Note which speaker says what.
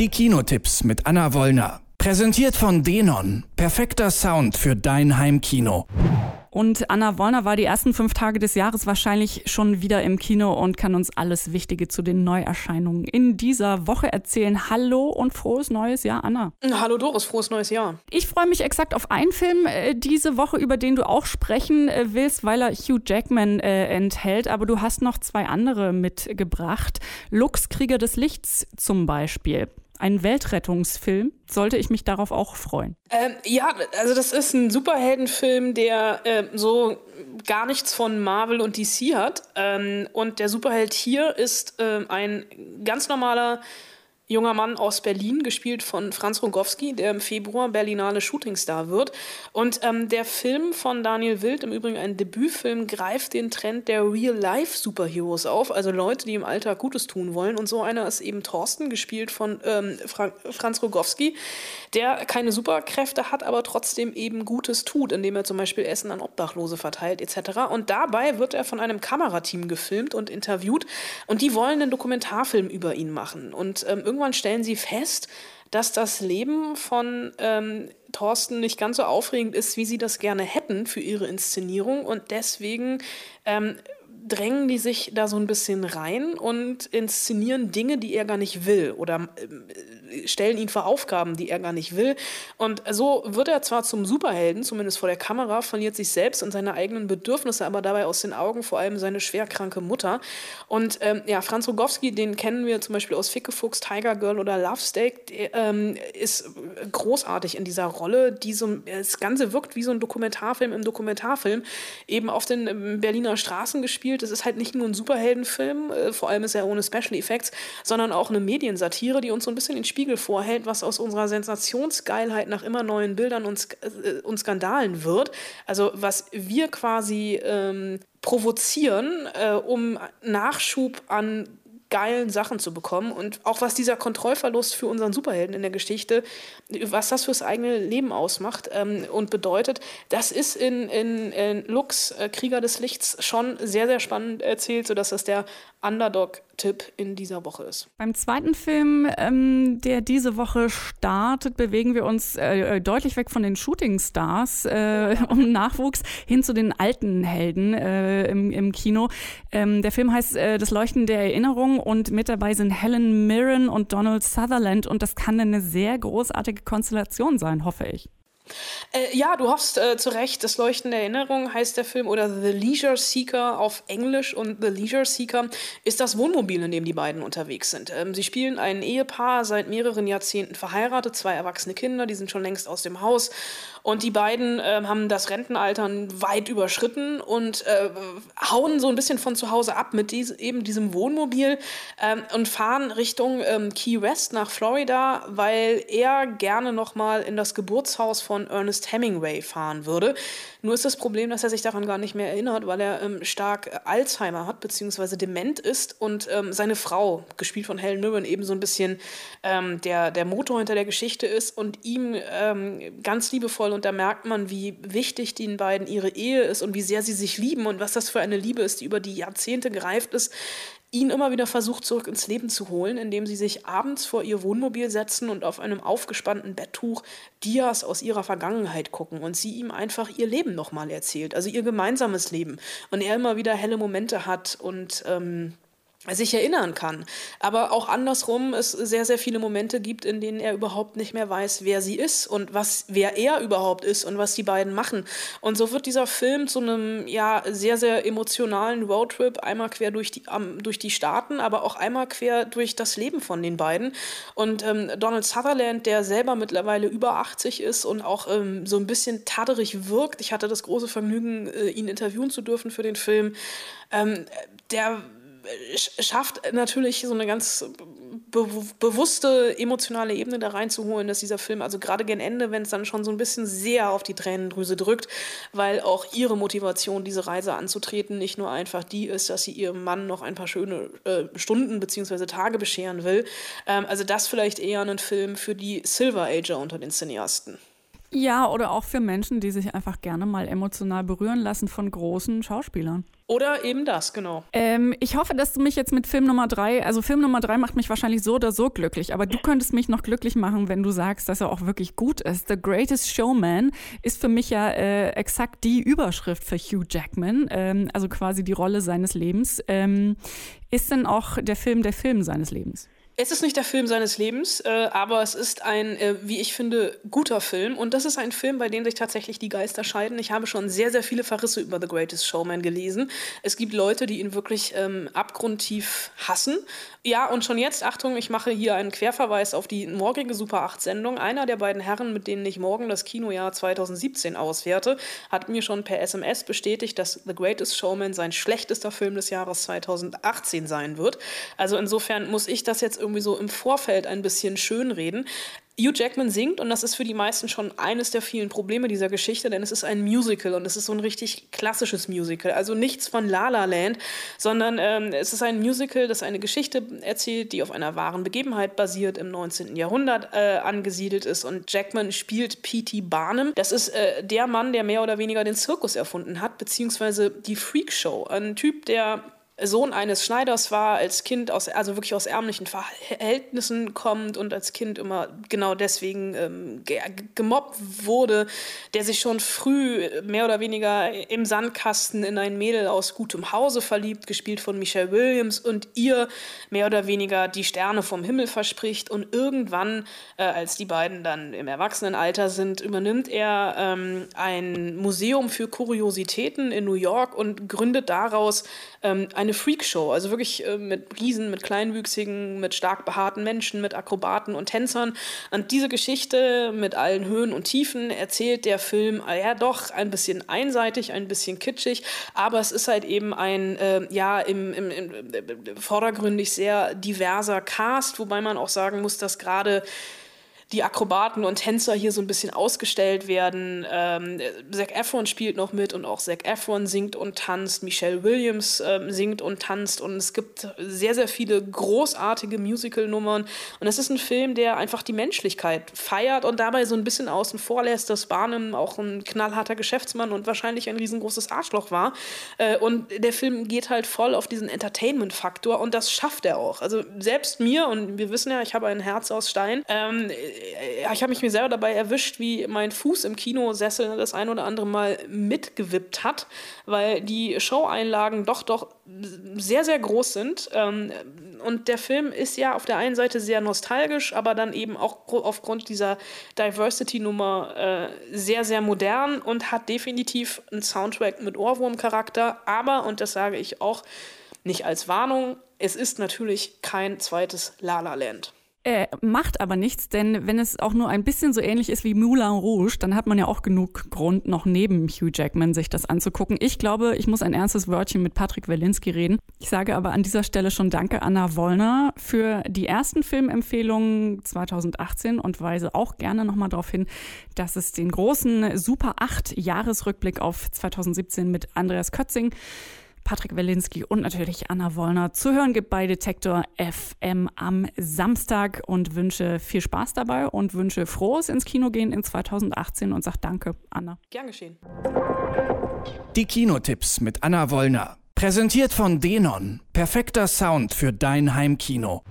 Speaker 1: Die Kinotipps mit Anna Wollner. Präsentiert von Denon. Perfekter Sound für dein Heimkino.
Speaker 2: Und Anna Wollner war die ersten fünf Tage des Jahres wahrscheinlich schon wieder im Kino und kann uns alles Wichtige zu den Neuerscheinungen in dieser Woche erzählen. Hallo und frohes neues Jahr, Anna.
Speaker 3: Hallo Doris, frohes neues Jahr.
Speaker 2: Ich freue mich exakt auf einen Film äh, diese Woche, über den du auch sprechen äh, willst, weil er Hugh Jackman äh, enthält. Aber du hast noch zwei andere mitgebracht. Lux, Krieger des Lichts zum Beispiel ein Weltrettungsfilm. Sollte ich mich darauf auch freuen?
Speaker 3: Ähm, ja, also das ist ein Superheldenfilm, der äh, so gar nichts von Marvel und DC hat. Ähm, und der Superheld hier ist äh, ein ganz normaler junger Mann aus Berlin, gespielt von Franz Rogowski, der im Februar Berlinale Shootingstar wird. Und ähm, der Film von Daniel Wild, im Übrigen ein Debütfilm, greift den Trend der Real-Life-Superheroes auf, also Leute, die im Alltag Gutes tun wollen. Und so einer ist eben Thorsten, gespielt von ähm, Fra Franz Rogowski, der keine Superkräfte hat, aber trotzdem eben Gutes tut, indem er zum Beispiel Essen an Obdachlose verteilt etc. Und dabei wird er von einem Kamerateam gefilmt und interviewt und die wollen einen Dokumentarfilm über ihn machen. Und ähm, irgendwann stellen sie fest, dass das Leben von ähm, Thorsten nicht ganz so aufregend ist, wie sie das gerne hätten für ihre Inszenierung. Und deswegen ähm, drängen die sich da so ein bisschen rein und inszenieren Dinge, die er gar nicht will oder äh, stellen ihn vor Aufgaben, die er gar nicht will. Und so wird er zwar zum Superhelden, zumindest vor der Kamera, verliert sich selbst und seine eigenen Bedürfnisse, aber dabei aus den Augen vor allem seine schwerkranke Mutter. Und ähm, ja, Franz Rogowski, den kennen wir zum Beispiel aus Fickefuchs, Tiger Girl oder Love Steak, ähm, ist großartig in dieser Rolle. Die so, das Ganze wirkt wie so ein Dokumentarfilm im Dokumentarfilm, eben auf den ähm, Berliner Straßen gespielt gespielt. Es ist halt nicht nur ein Superheldenfilm, äh, vor allem ist er ohne Special Effects, sondern auch eine Mediensatire, die uns so ein bisschen den Spiegel vorhält, was aus unserer Sensationsgeilheit nach immer neuen Bildern und, äh, und Skandalen wird. Also was wir quasi ähm, provozieren, äh, um Nachschub an geilen Sachen zu bekommen und auch was dieser Kontrollverlust für unseren Superhelden in der Geschichte, was das fürs eigene Leben ausmacht ähm, und bedeutet, das ist in, in, in Lux, äh, Krieger des Lichts, schon sehr, sehr spannend erzählt, sodass das der Underdog-Tipp in dieser Woche ist.
Speaker 2: Beim zweiten Film, ähm, der diese Woche startet, bewegen wir uns äh, deutlich weg von den Shooting-Stars äh, um Nachwuchs hin zu den alten Helden äh, im, im, Kino. Ähm, der Film heißt äh, Das Leuchten der Erinnerung und mit dabei sind Helen Mirren und Donald Sutherland und das kann eine sehr großartige Konstellation sein, hoffe ich.
Speaker 3: Äh, ja, du hoffst äh, zu Recht. Das Leuchten der Erinnerung heißt der Film oder The Leisure Seeker auf Englisch. Und The Leisure Seeker ist das Wohnmobil, in dem die beiden unterwegs sind. Ähm, sie spielen ein Ehepaar, seit mehreren Jahrzehnten verheiratet, zwei erwachsene Kinder, die sind schon längst aus dem Haus. Und die beiden äh, haben das Rentenalter weit überschritten und äh, hauen so ein bisschen von zu Hause ab mit dies, eben diesem Wohnmobil ähm, und fahren Richtung ähm, Key West nach Florida, weil er gerne noch mal in das Geburtshaus von Ernest Hemingway fahren würde. Nur ist das Problem, dass er sich daran gar nicht mehr erinnert, weil er ähm, stark Alzheimer hat, beziehungsweise dement ist und ähm, seine Frau, gespielt von Helen Mirren, eben so ein bisschen ähm, der, der Motor hinter der Geschichte ist und ihm ähm, ganz liebevoll, und da merkt man, wie wichtig den beiden ihre Ehe ist und wie sehr sie sich lieben und was das für eine Liebe ist, die über die Jahrzehnte gereift ist, ihn immer wieder versucht, zurück ins Leben zu holen, indem sie sich abends vor ihr Wohnmobil setzen und auf einem aufgespannten Betttuch Dias aus ihrer Vergangenheit gucken und sie ihm einfach ihr Leben nochmal erzählt, also ihr gemeinsames Leben. Und er immer wieder helle Momente hat und ähm, sich erinnern kann. Aber auch andersrum es sehr, sehr viele Momente gibt, in denen er überhaupt nicht mehr weiß, wer sie ist und was, wer er überhaupt ist und was die beiden machen. Und so wird dieser Film zu einem ja sehr, sehr emotionalen Roadtrip, einmal quer durch die, um, durch die Staaten, aber auch einmal quer durch das Leben von den beiden. Und ähm, Donald Sutherland, der selber mittlerweile über 80 ist und auch ähm, so ein bisschen taderig wirkt, ich hatte das große Vergnügen, äh, ihn interviewen zu dürfen für den Film, ähm, der schafft natürlich so eine ganz be bewusste emotionale Ebene da reinzuholen, dass dieser Film, also gerade gen Ende, wenn es dann schon so ein bisschen sehr auf die Tränendrüse drückt, weil auch ihre Motivation, diese Reise anzutreten, nicht nur einfach die ist, dass sie ihrem Mann noch ein paar schöne äh, Stunden bzw. Tage bescheren will. Ähm, also das vielleicht eher ein Film für die Silver Ager unter den Cineasten.
Speaker 2: Ja, oder auch für Menschen, die sich einfach gerne mal emotional berühren lassen von großen Schauspielern.
Speaker 3: Oder eben das, genau.
Speaker 2: Ähm, ich hoffe, dass du mich jetzt mit Film Nummer drei, also Film Nummer drei macht mich wahrscheinlich so oder so glücklich, aber du könntest mich noch glücklich machen, wenn du sagst, dass er auch wirklich gut ist. The Greatest Showman ist für mich ja äh, exakt die Überschrift für Hugh Jackman, ähm, also quasi die Rolle seines Lebens. Ähm, ist denn auch der Film der Film seines Lebens?
Speaker 3: Es ist nicht der Film seines Lebens, äh, aber es ist ein, äh, wie ich finde, guter Film. Und das ist ein Film, bei dem sich tatsächlich die Geister scheiden. Ich habe schon sehr, sehr viele Verrisse über The Greatest Showman gelesen. Es gibt Leute, die ihn wirklich ähm, abgrundtief hassen. Ja, und schon jetzt, Achtung, ich mache hier einen Querverweis auf die morgige Super 8-Sendung. Einer der beiden Herren, mit denen ich morgen das Kinojahr 2017 auswerte, hat mir schon per SMS bestätigt, dass The Greatest Showman sein schlechtester Film des Jahres 2018 sein wird. Also insofern muss ich das jetzt irgendwie so im Vorfeld ein bisschen schönreden. Hugh Jackman singt und das ist für die meisten schon eines der vielen Probleme dieser Geschichte, denn es ist ein Musical und es ist so ein richtig klassisches Musical. Also nichts von La La Land, sondern ähm, es ist ein Musical, das eine Geschichte erzählt, die auf einer wahren Begebenheit basiert, im 19. Jahrhundert äh, angesiedelt ist und Jackman spielt P.T. Barnum. Das ist äh, der Mann, der mehr oder weniger den Zirkus erfunden hat, beziehungsweise die Freakshow. Ein Typ, der Sohn eines Schneiders war, als Kind aus, also wirklich aus ärmlichen Verhältnissen kommt und als Kind immer genau deswegen ähm, ge gemobbt wurde, der sich schon früh mehr oder weniger im Sandkasten in ein Mädel aus gutem Hause verliebt, gespielt von Michelle Williams und ihr mehr oder weniger die Sterne vom Himmel verspricht. Und irgendwann, äh, als die beiden dann im Erwachsenenalter sind, übernimmt er ähm, ein Museum für Kuriositäten in New York und gründet daraus ähm, ein eine Freakshow, also wirklich äh, mit Riesen, mit Kleinwüchsigen, mit stark behaarten Menschen, mit Akrobaten und Tänzern. Und diese Geschichte mit allen Höhen und Tiefen erzählt der Film äh, ja doch ein bisschen einseitig, ein bisschen kitschig, aber es ist halt eben ein, äh, ja, im, im, im, vordergründig sehr diverser Cast, wobei man auch sagen muss, dass gerade die Akrobaten und Tänzer hier so ein bisschen ausgestellt werden. Ähm, Zac Efron spielt noch mit und auch Zac Efron singt und tanzt. Michelle Williams ähm, singt und tanzt und es gibt sehr, sehr viele großartige Musical-Nummern. Und es ist ein Film, der einfach die Menschlichkeit feiert und dabei so ein bisschen außen vor lässt, dass Barnum auch ein knallharter Geschäftsmann und wahrscheinlich ein riesengroßes Arschloch war. Äh, und der Film geht halt voll auf diesen Entertainment-Faktor und das schafft er auch. Also selbst mir, und wir wissen ja, ich habe ein Herz aus Stein, ähm, ich habe mich mir selber dabei erwischt, wie mein Fuß im Kinosessel das ein oder andere Mal mitgewippt hat, weil die Show-Einlagen doch doch sehr, sehr groß sind. Ähm, und der Film ist ja auf der einen Seite sehr nostalgisch, aber dann eben auch aufgrund dieser Diversity-Nummer äh, sehr, sehr modern und hat definitiv einen Soundtrack mit Ohrwurm-Charakter. Aber, und das sage ich auch nicht als Warnung, es ist natürlich kein zweites La La Land.
Speaker 2: Äh, macht aber nichts, denn wenn es auch nur ein bisschen so ähnlich ist wie Moulin Rouge, dann hat man ja auch genug Grund, noch neben Hugh Jackman sich das anzugucken. Ich glaube, ich muss ein ernstes Wörtchen mit Patrick Welinski reden. Ich sage aber an dieser Stelle schon Danke Anna Wollner für die ersten Filmempfehlungen 2018 und weise auch gerne nochmal darauf hin, dass es den großen Super 8 Jahresrückblick auf 2017 mit Andreas Kötzing Patrick Welinski und natürlich Anna Wollner zu hören gibt bei Detektor FM am Samstag und wünsche viel Spaß dabei und wünsche frohes ins Kino gehen in 2018 und sag Danke, Anna.
Speaker 3: Gern geschehen.
Speaker 1: Die Kinotipps mit Anna Wollner. Präsentiert von Denon. Perfekter Sound für dein Heimkino.